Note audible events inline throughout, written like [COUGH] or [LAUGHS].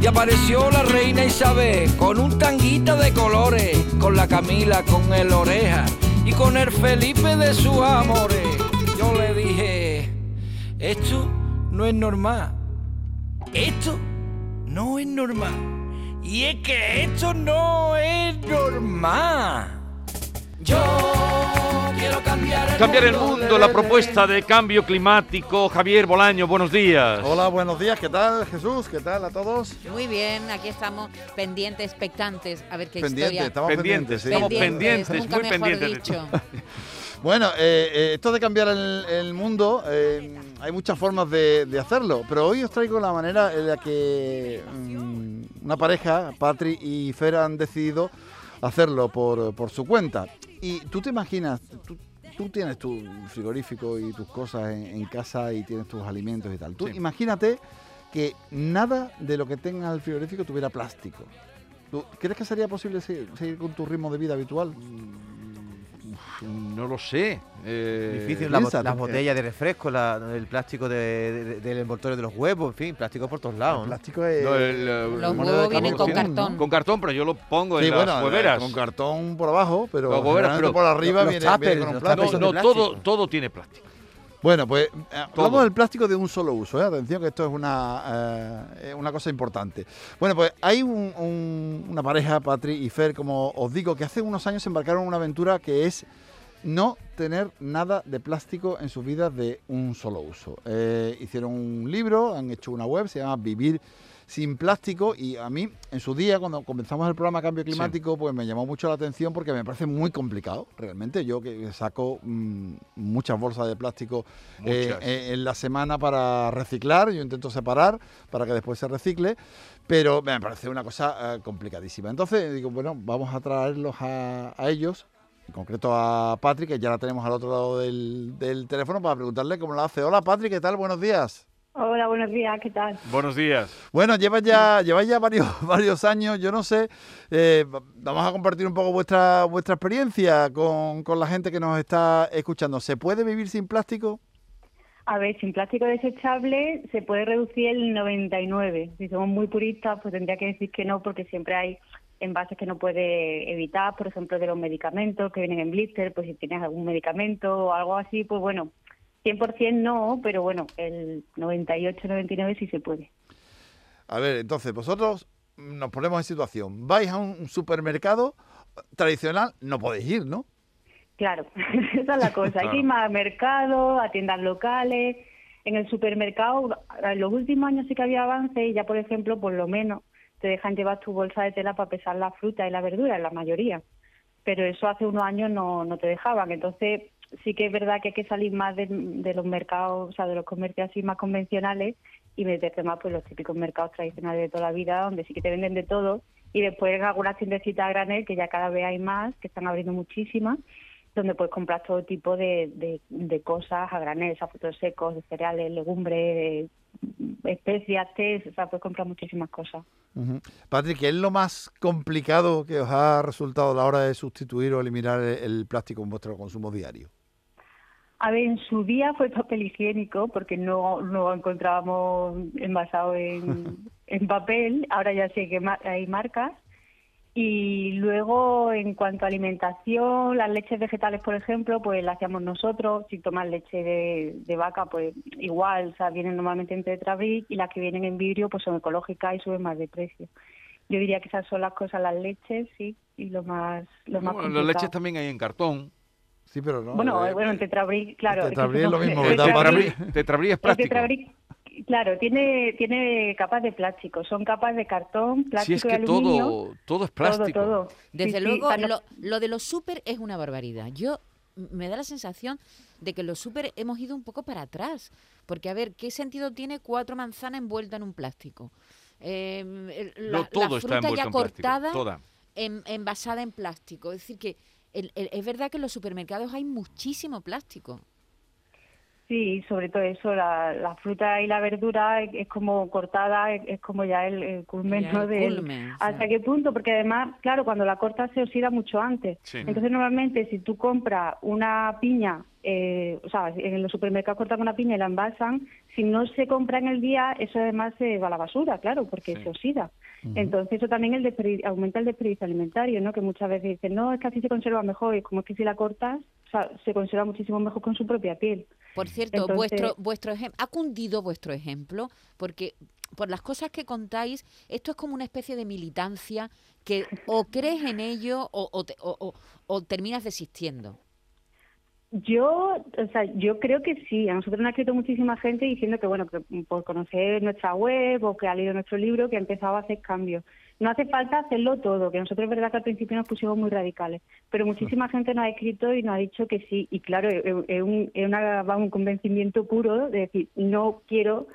Y apareció la reina Isabel con un tanguita de colores, con la Camila, con el oreja y con el Felipe de sus amores. Yo le dije, esto no es normal. Esto no es normal. Y es que esto no es normal. Cambiar el mundo, la propuesta de cambio climático. Javier Bolaño, buenos días. Hola, buenos días. ¿Qué tal, Jesús? ¿Qué tal a todos? Muy bien, aquí estamos pendientes, expectantes, a ver qué Pendientes, historia. estamos Pendientes, pendientes. sí. estamos pendientes, nunca muy mejor pendientes dicho. [LAUGHS] Bueno, eh, eh, esto de cambiar el, el mundo, eh, hay muchas formas de, de hacerlo, pero hoy os traigo la manera en la que mm, una pareja, Patri y Fer, han decidido hacerlo por, por su cuenta. Y tú te imaginas, tú, tú tienes tu frigorífico y tus cosas en, en casa y tienes tus alimentos y tal. Tú Sí. imagínate que nada de lo que tengas en el frigorífico tuviera plástico. ¿Tú crees que sería posible se- seguir con tu ritmo de vida habitual? No lo sé. eh, Difícil, la las botellas de refresco, la- el plástico de- de- del envoltorio de los huevos, en fin, plástico por todos lados. El plástico es... no, el, eh, Los huevos vienen con cartón. Con cartón, pero yo lo pongo Sí, en las bueno, hueveras. con cartón por abajo, pero hueveras, pero por arriba los viene, viene con un plástico. No, no, todo, todo tiene plástico. Bueno, pues eh, hablamos del plástico de un solo uso, ¿eh? atención que esto es una, eh, una cosa importante. Bueno, pues hay un- un- una pareja, Patri y Fer, como os digo, que hace unos años embarcaron en una aventura que es no tener nada de plástico en sus vidas de un solo uso. Eh, hicieron un libro, han hecho una web, se llama Vivir sin plástico y a mí en su día cuando comenzamos el programa Cambio Climático pues me llamó mucho la atención porque me parece muy complicado realmente yo que saco mm, muchas bolsas de plástico eh, eh, en la semana para reciclar yo intento separar para que después se recicle pero me parece una cosa eh, complicadísima entonces digo bueno vamos a traerlos a, a ellos en concreto a Patrick, que ya la tenemos al otro lado del, del teléfono, para preguntarle cómo lo hace. Hola Patrick, ¿qué tal? Buenos días. Hola, buenos días, ¿qué tal? Buenos días. Bueno, llevas ya, lleváis ya varios, [LAUGHS] varios años, yo no sé, eh, va- vamos a compartir un poco vuestra, vuestra experiencia con, con la gente que nos está escuchando. ¿Se puede vivir sin plástico? A ver, sin plástico desechable se puede reducir el 99. Si somos muy puristas, pues tendría que decir que no, porque siempre hay envases que no puede evitar, por ejemplo, de los medicamentos que vienen en blister, pues si tienes algún medicamento o algo así, pues bueno, 100% no, pero bueno, el 98-99 sí se puede. A ver, entonces, vosotros nos ponemos en situación. Vais a un supermercado tradicional, no podéis ir, ¿no? Claro, [LAUGHS] esa es la cosa. Hay que ir más a mercado, a tiendas locales. En el supermercado, en los últimos años sí que había avance y ya, por ejemplo, por lo menos te dejan llevar tu bolsa de tela para pesar la fruta y la verdura, en la mayoría. Pero eso hace unos años no, no te dejaban. Entonces, sí que es verdad que hay que salir más de, los mercados, o sea, de los comercios así más convencionales y meterte más pues los típicos mercados tradicionales de toda la vida, donde sí que te venden de todo. Y después algunas tiendecitas a granel, que ya cada vez hay más, que están abriendo muchísimas, donde puedes comprar todo tipo de, de, de cosas a granel, o frutos secos, de cereales, legumbres, especias, o sea, puedes comprar muchísimas cosas. Patrick, ¿qué es lo más complicado que os ha resultado a la hora de sustituir o eliminar el, plástico en vuestro consumo diario? A ver, en su día fue papel higiénico, porque no, no lo encontrábamos envasado en, [LAUGHS] en papel, ahora ya sé que hay marcas. Y luego, en cuanto a alimentación, las leches vegetales, por ejemplo, pues las hacíamos nosotros. Si tomas leche de, de vaca, pues igual, o sea, vienen normalmente en tetrabric y las que vienen en vidrio, pues son ecológicas y suben más de precio. Yo diría que esas son las cosas, las leches, sí, y lo más, lo más Bueno, las leches también hay en cartón. Sí, pero no. Bueno, eh, bueno, en tetrabric, claro. es que Tetrabric es no- lo mismo, el ¿verdad, tetrabric-? Tetrabric, tetrabric es tetrabric, claro, tiene, tiene capas de plástico. Son capas de cartón, Si plástico es que y aluminio. todo, todo es plástico. todo. Desde Sí, luego, no- lo, lo de los súper es una barbaridad. Yo me da la sensación de que los súper hemos ido un poco para atrás. Porque, a ver, ¿qué sentido tiene cuatro manzanas envueltas en un plástico? Eh, No, la, todo la está fruta envuelto ya en plástico. cortada, Toda. en- envasada en plástico. Es decir, que el- el- es verdad que en los supermercados hay muchísimo plástico. Sí, sobre todo eso, la, la fruta y la verdura es, es como cortada, es, es como ya el, el culmen, Ya ¿no? el del- culmen, sí. ¿Hasta qué punto? Porque además, claro, cuando la cortas se oxida mucho antes. Sí. Entonces, normalmente, si tú compras una piña, eh, o sea, en los supermercados cortan una piña y la envasan, si no se compra en el día, eso además se va a la basura, claro, porque Sí. se oxida. Entonces, eso también el desperdi- aumenta el desperdicio alimentario, ¿no? Que muchas veces dicen, no, es que así se conserva mejor, y como es que si la cortas, se conserva muchísimo mejor con su propia piel. Por cierto, Entonces- vuestro vuestro ejemplo ha cundido vuestro ejemplo porque por las cosas que contáis, esto es como una especie de militancia que o [LAUGHS] crees en ello o, o te- o- o- o terminas desistiendo. Yo, o sea, yo creo que sí. A nosotros nos ha escrito muchísima gente diciendo que, bueno, que por conocer nuestra web o que ha leído nuestro libro, que ha empezado a hacer cambios. No hace falta hacerlo todo, que nosotros es verdad que al principio nos pusimos muy radicales, pero muchísima gente nos ha escrito y nos ha dicho que sí. Y claro, es, un, es un convencimiento puro de decir, no quiero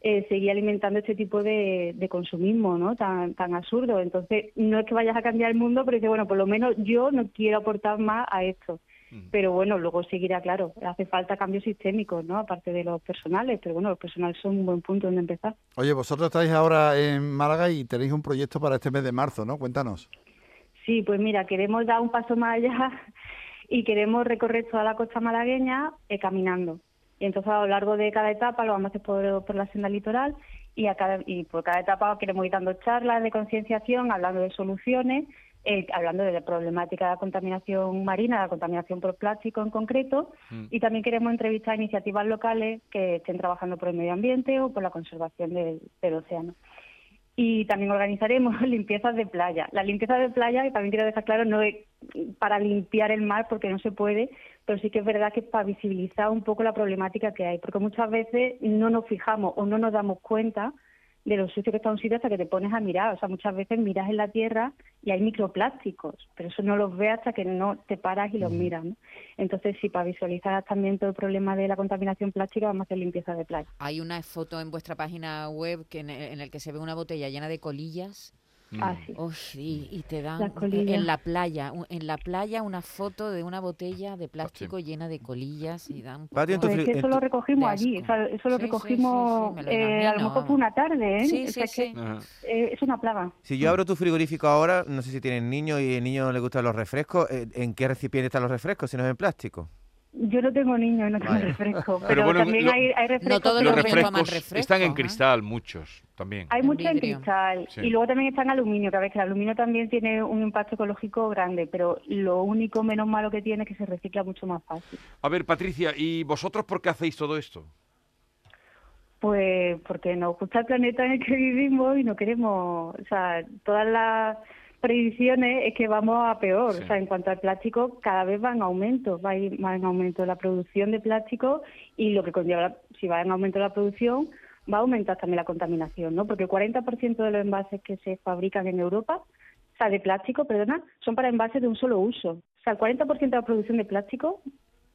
eh, seguir alimentando este tipo de, de consumismo, ¿no? Tan, tan absurdo. Entonces, no es que vayas a cambiar el mundo, pero dice, bueno, por lo menos yo no quiero aportar más a esto. Pero bueno, luego seguirá, claro, hace falta cambios sistémicos, ¿no? Aparte de los personales, pero bueno, los personales son un buen punto donde empezar. Oye, vosotros estáis ahora en Málaga y tenéis un proyecto para este mes de marzo, ¿no? Cuéntanos. Sí, pues mira, queremos dar un paso más allá [LAUGHS] y queremos recorrer toda la costa malagueña eh, caminando. Y entonces a lo largo de cada etapa lo vamos a hacer por, por la senda litoral y, a cada, y por cada etapa queremos ir dando charlas de concienciación, hablando de soluciones, eh, hablando de la problemática de la contaminación marina, de la contaminación por plástico en concreto, y también queremos entrevistar a iniciativas locales que estén trabajando por el medio ambiente o por la conservación del, del océano. Y también organizaremos [LAUGHS] limpiezas de playa. La limpieza de playa, que también quiero dejar claro, no es para limpiar el mar porque no se puede, pero sí que es verdad que es para visibilizar un poco la problemática que hay, porque muchas veces no nos fijamos o no nos damos cuenta de lo sucio que está un sitio hasta que te pones a mirar. O sea, muchas veces miras en la tierra y hay microplásticos, pero eso no los ves hasta que no te paras y los miras. ¿no? Entonces, sí, para visualizar también todo el problema de la contaminación plástica, vamos a hacer limpieza de playa. Hay una foto en vuestra página web que en, el, en el que se ve una botella llena de colillas. Ah, sí. Uy, y, y te dan en la playa, en la playa una foto de una botella de plástico llena de colillas y dan Pues es que eso lo recogimos allí, o sea, eso lo Sí, recogimos, sí, sí, me lo eh, a lo mejor fue una tarde, ¿eh? Sí, O sí, sea, que, sí. Ajá. eh, es una plaga. Si yo abro tu frigorífico ahora, no sé si tienen niños y el niño le gustan los refrescos, eh, ¿en qué recipiente están los refrescos si no es en plástico? Yo no tengo niños, no tengo refresco, pero, Pero bueno, también lo- hay, hay refrescos. No todos que Los refrescos refresco, están en ¿eh? cristal, muchos también. Hay En mucho en cristal Sí. y luego también está en aluminio, que a veces el aluminio también tiene un impacto ecológico grande, pero lo único menos malo que tiene es que se recicla mucho más fácil. A ver, Patricia, ¿y vosotros por qué hacéis todo esto? Pues porque nos gusta el planeta en el que vivimos y no queremos, o sea, todas las predicciones es que vamos a peor. Sí. O sea, en cuanto al plástico, cada vez va en aumento, va ir en aumento la producción de plástico y lo que conlleva, si va en aumento la producción, va a aumentar también la contaminación, ¿no? Porque el 40% de los envases que se fabrican en Europa, o sea, de plástico, perdona, son para envases de un solo uso. O sea, el 40% de la producción de plástico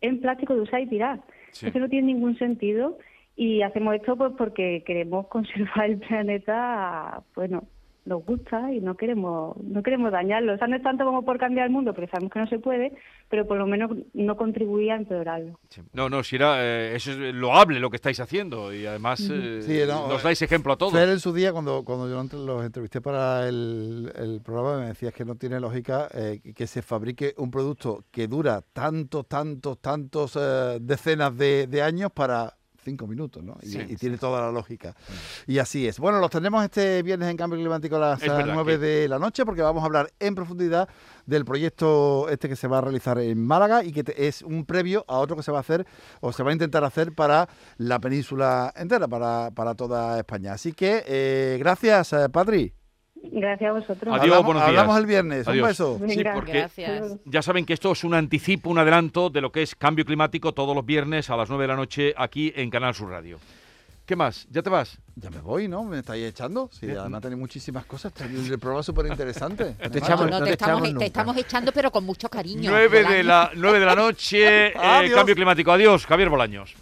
es plástico de usar y tirar. Sí. Eso no tiene ningún sentido y hacemos esto pues porque queremos [LAUGHS] conservar el planeta, bueno, nos gusta y no queremos no queremos dañarlo. O sea, no es tanto como por cambiar el mundo, porque sabemos que no se puede, pero por lo menos no contribuir a empeorarlo. Sí. No, no, si era, eh, eso es loable lo que estáis haciendo y además eh, Sí, no, nos dais ejemplo a todos. Fer en su día, cuando, cuando yo los entrevisté para el, el programa, me decías que no tiene lógica eh, que se fabrique un producto que dura tantos, tantos, tantos eh, decenas de, de años para cinco minutos, ¿no? Y, Sí. y tiene toda la lógica. Y así es. Bueno, los tenemos este viernes en Cambio Climático a las Es verdad 9 que- de la noche porque vamos a hablar en profundidad del proyecto este que se va a realizar en Málaga y que te- es un previo a otro que se va a hacer o se va a intentar hacer para la península entera, para, para toda España. Así que eh, gracias, eh, Patri. Gracias a vosotros. Adiós, hablamos, buenos días. hablamos el viernes. Adiós. Un beso. Sí, porque Gracias. ya saben que esto es un anticipo, un adelanto de lo que es cambio climático todos los viernes a las 9 de la noche aquí en Canal Sur Radio. ¿Qué más? ¿Ya te vas? Ya me voy, ¿no? ¿Me estáis echando? Sí, además tenéis muchísimas cosas. El, el programa es súper interesante. [LAUGHS] te echamos- no, no te, te estamos, echamos te nunca. estamos echando, pero con mucho cariño. 9 de la, 9 de la noche, [LAUGHS] eh, cambio climático. Adiós, Javier Bolaños.